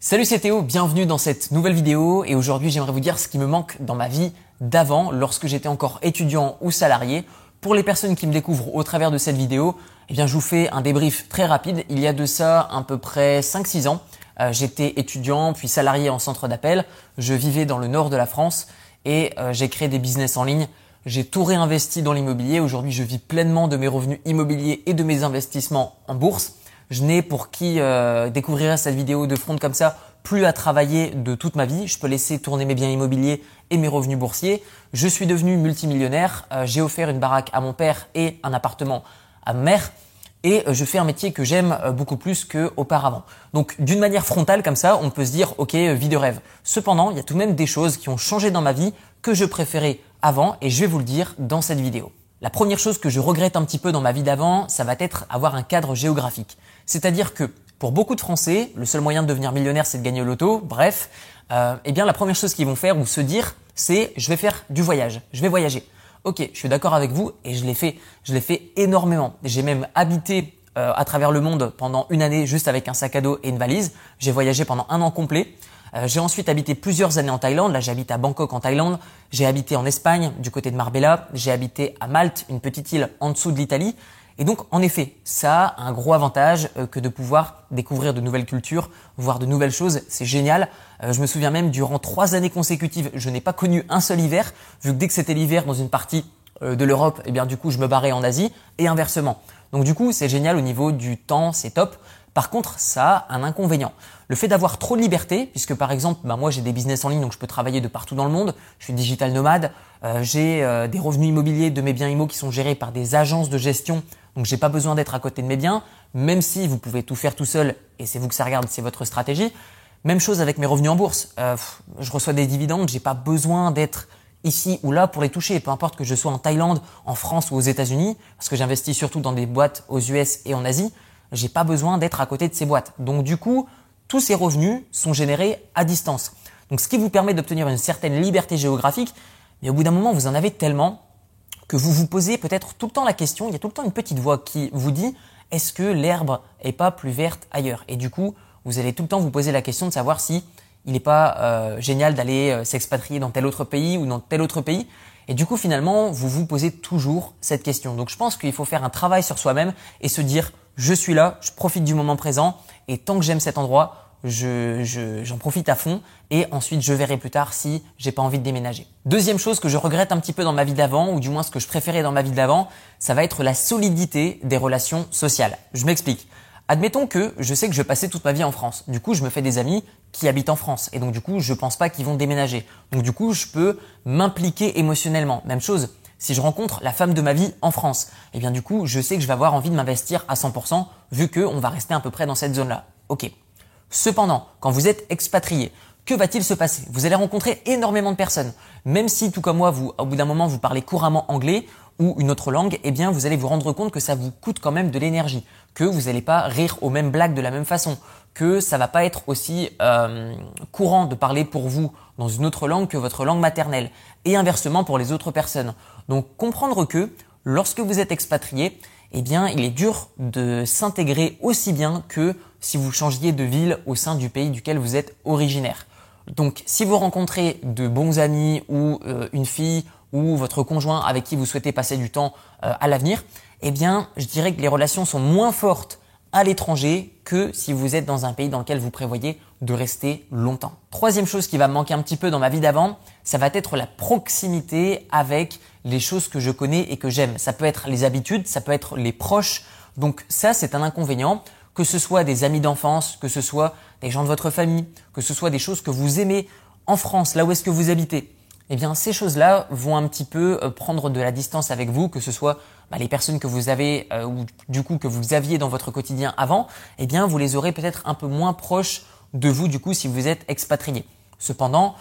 Salut c'est Théo, bienvenue dans cette nouvelle vidéo et aujourd'hui j'aimerais vous dire ce qui me manque dans ma vie d'avant lorsque j'étais encore étudiant ou salarié. Pour les personnes qui me découvrent au travers de cette vidéo, eh bien je vous fais un débrief très rapide. Il y a de ça à peu près 5-6 ans. Euh, j'étais étudiant puis salarié en centre d'appel. Je vivais dans le nord de la France et euh, j'ai créé des business en ligne. J'ai tout réinvesti dans l'immobilier. Aujourd'hui je vis pleinement de mes revenus immobiliers et de mes investissements en bourse. Je n'ai pour qui euh, cette vidéo de front comme ça plus à travailler de toute ma vie. Je peux laisser tourner mes biens immobiliers et mes revenus boursiers. Je suis devenu multimillionnaire. Euh, j'ai offert une baraque à mon père et un appartement à ma mère. Et euh, je fais un métier que j'aime euh, beaucoup plus qu'auparavant. Donc d'une manière frontale comme ça, on peut se dire ok, vie de rêve. Cependant, il y a tout de même des choses qui ont changé dans ma vie que je préférais avant et je vais vous le dire dans cette vidéo. La première chose que je regrette un petit peu dans ma vie d'avant, ça va être avoir un cadre géographique. C'est-à-dire que pour beaucoup de Français, le seul moyen de devenir millionnaire, c'est de gagner au loto. Bref, euh, eh bien la première chose qu'ils vont faire ou se dire, c'est je vais faire du voyage, je vais voyager. Ok, je suis d'accord avec vous et je l'ai fait, je l'ai fait énormément. J'ai même habité euh, à travers le monde pendant une année juste avec un sac à dos et une valise. J'ai voyagé pendant un an complet. Euh, j'ai ensuite habité plusieurs années en Thaïlande. Là, j'habite à Bangkok en Thaïlande. J'ai habité en Espagne, du côté de Marbella. J'ai habité à Malte, une petite île en dessous de l'Italie. Et donc, en effet, ça a un gros avantage euh, que de pouvoir découvrir de nouvelles cultures, voir de nouvelles choses. C'est génial. Euh, je me souviens même, durant trois années consécutives, je n'ai pas connu un seul hiver, vu que dès que c'était l'hiver dans une partie de l'Europe, eh bien, du coup, je me barrais en Asie et inversement. Donc, du coup, c'est génial au niveau du temps, c'est top. Par contre, ça a un inconvénient. Le fait d'avoir trop de liberté, puisque par exemple, bah, moi j'ai des business en ligne, donc je peux travailler de partout dans le monde. Je suis digital nomade. Euh, j'ai euh, des revenus immobiliers de mes biens immo qui sont gérés par des agences de gestion, donc j'ai pas besoin d'être à côté de mes biens, même si vous pouvez tout faire tout seul et c'est vous que ça regarde, c'est votre stratégie. Même chose avec mes revenus en bourse. Euh, je reçois des dividendes, j'ai pas besoin d'être ici ou là pour les toucher. Peu importe que je sois en Thaïlande, en France ou aux États-Unis, parce que j'investis surtout dans des boîtes aux US et en Asie j'ai pas besoin d'être à côté de ces boîtes. Donc du coup, tous ces revenus sont générés à distance. Donc ce qui vous permet d'obtenir une certaine liberté géographique, mais au bout d'un moment, vous en avez tellement que vous vous posez peut-être tout le temps la question, il y a tout le temps une petite voix qui vous dit est-ce que l'herbe est pas plus verte ailleurs? Et du coup, vous allez tout le temps vous poser la question de savoir si il n'est pas euh, génial d'aller euh, s'expatrier dans tel autre pays ou dans tel autre pays. Et du coup, finalement, vous vous posez toujours cette question. Donc je pense qu'il faut faire un travail sur soi-même et se dire je suis là, je profite du moment présent et tant que j'aime cet endroit, je, j'en profite à fond et ensuite je verrai plus tard si j'ai pas envie de déménager. Deuxième chose que je regrette un petit peu dans ma vie d'avant ou du moins ce que je préférais dans ma vie d'avant, ça va être la solidité des relations sociales. Je m'explique. Admettons que je sais que je vais toute ma vie en France. Du coup, je me fais des amis qui habitent en France et donc du coup, je pense pas qu'ils vont déménager. Donc du coup, je peux m'impliquer émotionnellement. Même chose, si je rencontre la femme de ma vie en France, eh bien du coup, je sais que je vais avoir envie de m'investir à 100% vu qu'on va rester à peu près dans cette zone-là. Ok. Cependant, quand vous êtes expatrié, que va-t-il se passer? Vous allez rencontrer énormément de personnes. Même si, tout comme moi, vous, au bout d'un moment, vous parlez couramment anglais ou une autre langue, eh bien, vous allez vous rendre compte que ça vous coûte quand même de l'énergie, que vous n'allez pas rire aux mêmes blagues de la même façon, que ça va pas être aussi euh, courant de parler pour vous dans une autre langue que votre langue maternelle, et inversement pour les autres personnes. Donc comprendre que lorsque vous êtes expatrié, eh bien il est dur de s'intégrer aussi bien que si vous changiez de ville au sein du pays duquel vous êtes originaire. Donc si vous rencontrez de bons amis ou euh, une fille ou votre conjoint avec qui vous souhaitez passer du temps euh, à l'avenir, eh bien je dirais que les relations sont moins fortes à l'étranger que si vous êtes dans un pays dans lequel vous prévoyez de rester longtemps. Troisième chose qui va me manquer un petit peu dans ma vie d'avant, ça va être la proximité avec les choses que je connais et que j'aime. Ça peut être les habitudes, ça peut être les proches. Donc ça, c'est un inconvénient, que ce soit des amis d'enfance, que ce soit des gens de votre famille, que ce soit des choses que vous aimez en France, là où est-ce que vous habitez eh bien ces choses-là vont un petit peu euh, prendre de la distance avec vous, que ce soit bah, les personnes que vous avez euh, ou du coup que vous aviez dans votre quotidien avant, eh bien vous les aurez peut-être un peu moins proches de vous du coup si vous êtes expatrié. Cependant,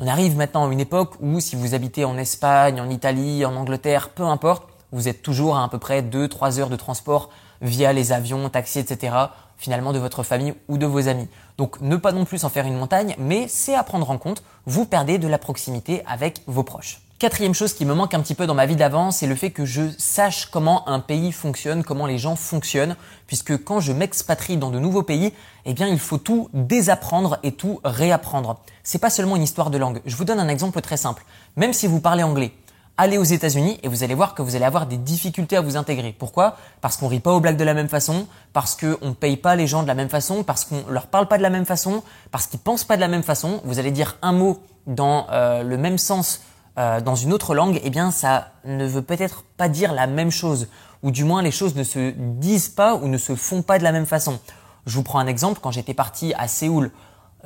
on arrive maintenant à une époque où si vous habitez en Espagne, en Italie, en Angleterre, peu importe, vous êtes toujours à à peu près 2-3 heures de transport via les avions, taxis, etc. finalement de votre famille ou de vos amis. Donc ne pas non plus en faire une montagne, mais c'est à prendre en compte, vous perdez de la proximité avec vos proches. Quatrième chose qui me manque un petit peu dans ma vie d'avant, c'est le fait que je sache comment un pays fonctionne, comment les gens fonctionnent, puisque quand je m'expatrie dans de nouveaux pays, eh bien il faut tout désapprendre et tout réapprendre. C'est pas seulement une histoire de langue. Je vous donne un exemple très simple. Même si vous parlez anglais, allez aux États-Unis et vous allez voir que vous allez avoir des difficultés à vous intégrer. Pourquoi? Parce qu'on rit pas aux blagues de la même façon, parce qu'on ne paye pas les gens de la même façon, parce qu'on leur parle pas de la même façon, parce qu'ils pensent pas de la même façon. Vous allez dire un mot dans euh, le même sens euh, dans une autre langue, eh bien ça ne veut peut-être pas dire la même chose, ou du moins les choses ne se disent pas ou ne se font pas de la même façon. Je vous prends un exemple, quand j'étais parti à Séoul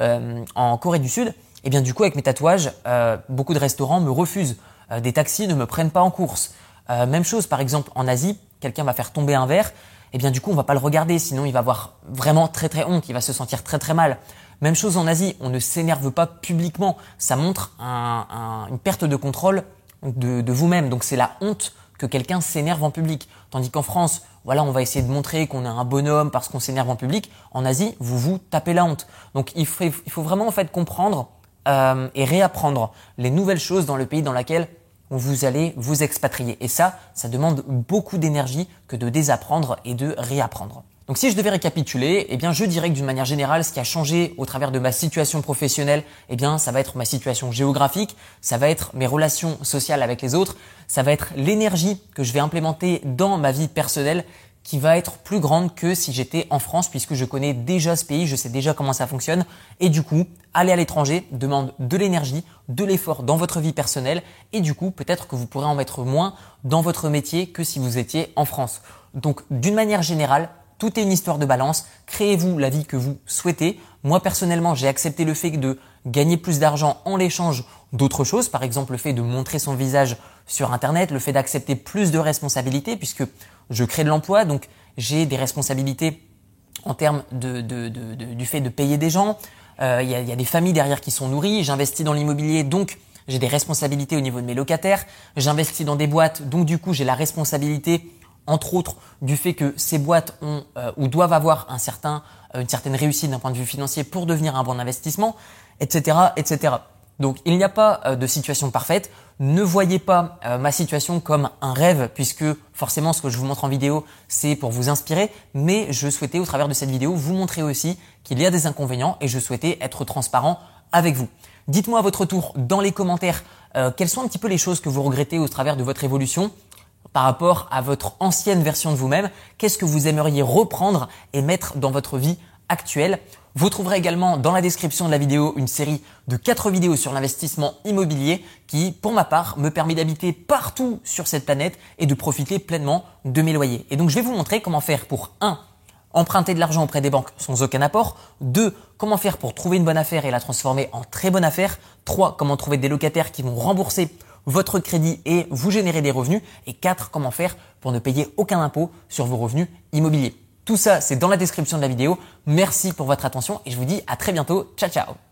euh, en Corée du Sud, eh bien du coup avec mes tatouages, beaucoup de restaurants me refusent, des taxis ne me prennent pas en course. même chose par exemple en Asie, quelqu'un va faire tomber un verre, eh bien du coup on va pas le regarder, sinon il va avoir vraiment très très honte, il va se sentir très très mal. Même chose en Asie, on ne s'énerve pas publiquement. Ça montre une perte de contrôle de, vous-même. Donc c'est la honte que quelqu'un s'énerve en public. Tandis qu'en France, voilà, on va essayer de montrer qu'on est un bonhomme parce qu'on s'énerve en public. En Asie, vous vous tapez la honte. Donc il faut, vraiment en fait comprendre euh, et réapprendre les nouvelles choses dans le pays dans lequel vous allez vous expatrier. Et ça, ça demande beaucoup d'énergie que de désapprendre et de réapprendre. Donc si je devais récapituler, eh bien je dirais que d'une manière générale, ce qui a changé au travers de ma situation professionnelle, eh bien ça va être ma situation géographique, ça va être mes relations sociales avec les autres, ça va être l'énergie que je vais implémenter dans ma vie personnelle qui va être plus grande que si j'étais en France puisque je connais déjà ce pays, je sais déjà comment ça fonctionne et du coup, aller à l'étranger demande de l'énergie, de l'effort dans votre vie personnelle et du coup, peut-être que vous pourrez en mettre moins dans votre métier que si vous étiez en France. Donc d'une manière générale, tout est une histoire de balance. Créez-vous la vie que vous souhaitez. Moi, personnellement, j'ai accepté le fait de gagner plus d'argent en l'échange d'autres choses. Par exemple, le fait de montrer son visage sur Internet, le fait d'accepter plus de responsabilités puisque je crée de l'emploi. Donc, j'ai des responsabilités en termes du fait de payer des gens. Euh, il y, a, y a des familles derrière qui sont nourries. J'investis dans l'immobilier, donc j'ai des responsabilités au niveau de mes locataires. J'investis dans des boîtes, donc du coup, j'ai la responsabilité entre autres du fait que ces boîtes ont euh, ou doivent avoir un certain, euh, une certaine réussite d'un point de vue financier pour devenir un bon investissement, etc., etc. Donc il n'y a pas euh, de situation parfaite. Ne voyez pas ma situation comme un rêve, puisque forcément ce que je vous montre en vidéo, c'est pour vous inspirer, mais je souhaitais au travers de cette vidéo vous montrer aussi qu'il y a des inconvénients et je souhaitais être transparent avec vous. Dites-moi à votre tour dans les commentaires quelles sont un petit peu les choses que vous regrettez au travers de votre évolution par rapport à votre ancienne version de vous-même, qu'est-ce que vous aimeriez reprendre et mettre dans votre vie actuelle. Vous trouverez également dans la description de la vidéo une série de 4 vidéos sur l'investissement immobilier qui, pour ma part, me permet d'habiter partout sur cette planète et de profiter pleinement de mes loyers. Et donc je vais vous montrer comment faire pour 1 emprunter de l'argent auprès des banques sans aucun apport. 2. Comment faire pour trouver une bonne affaire et la transformer en très bonne affaire. 3. Comment trouver des locataires qui vont rembourser votre crédit et vous générer des revenus. Et 4. Comment faire pour ne payer aucun impôt sur vos revenus immobiliers. Tout ça, c'est dans la description de la vidéo. Merci pour votre attention et je vous dis à très bientôt. Ciao, ciao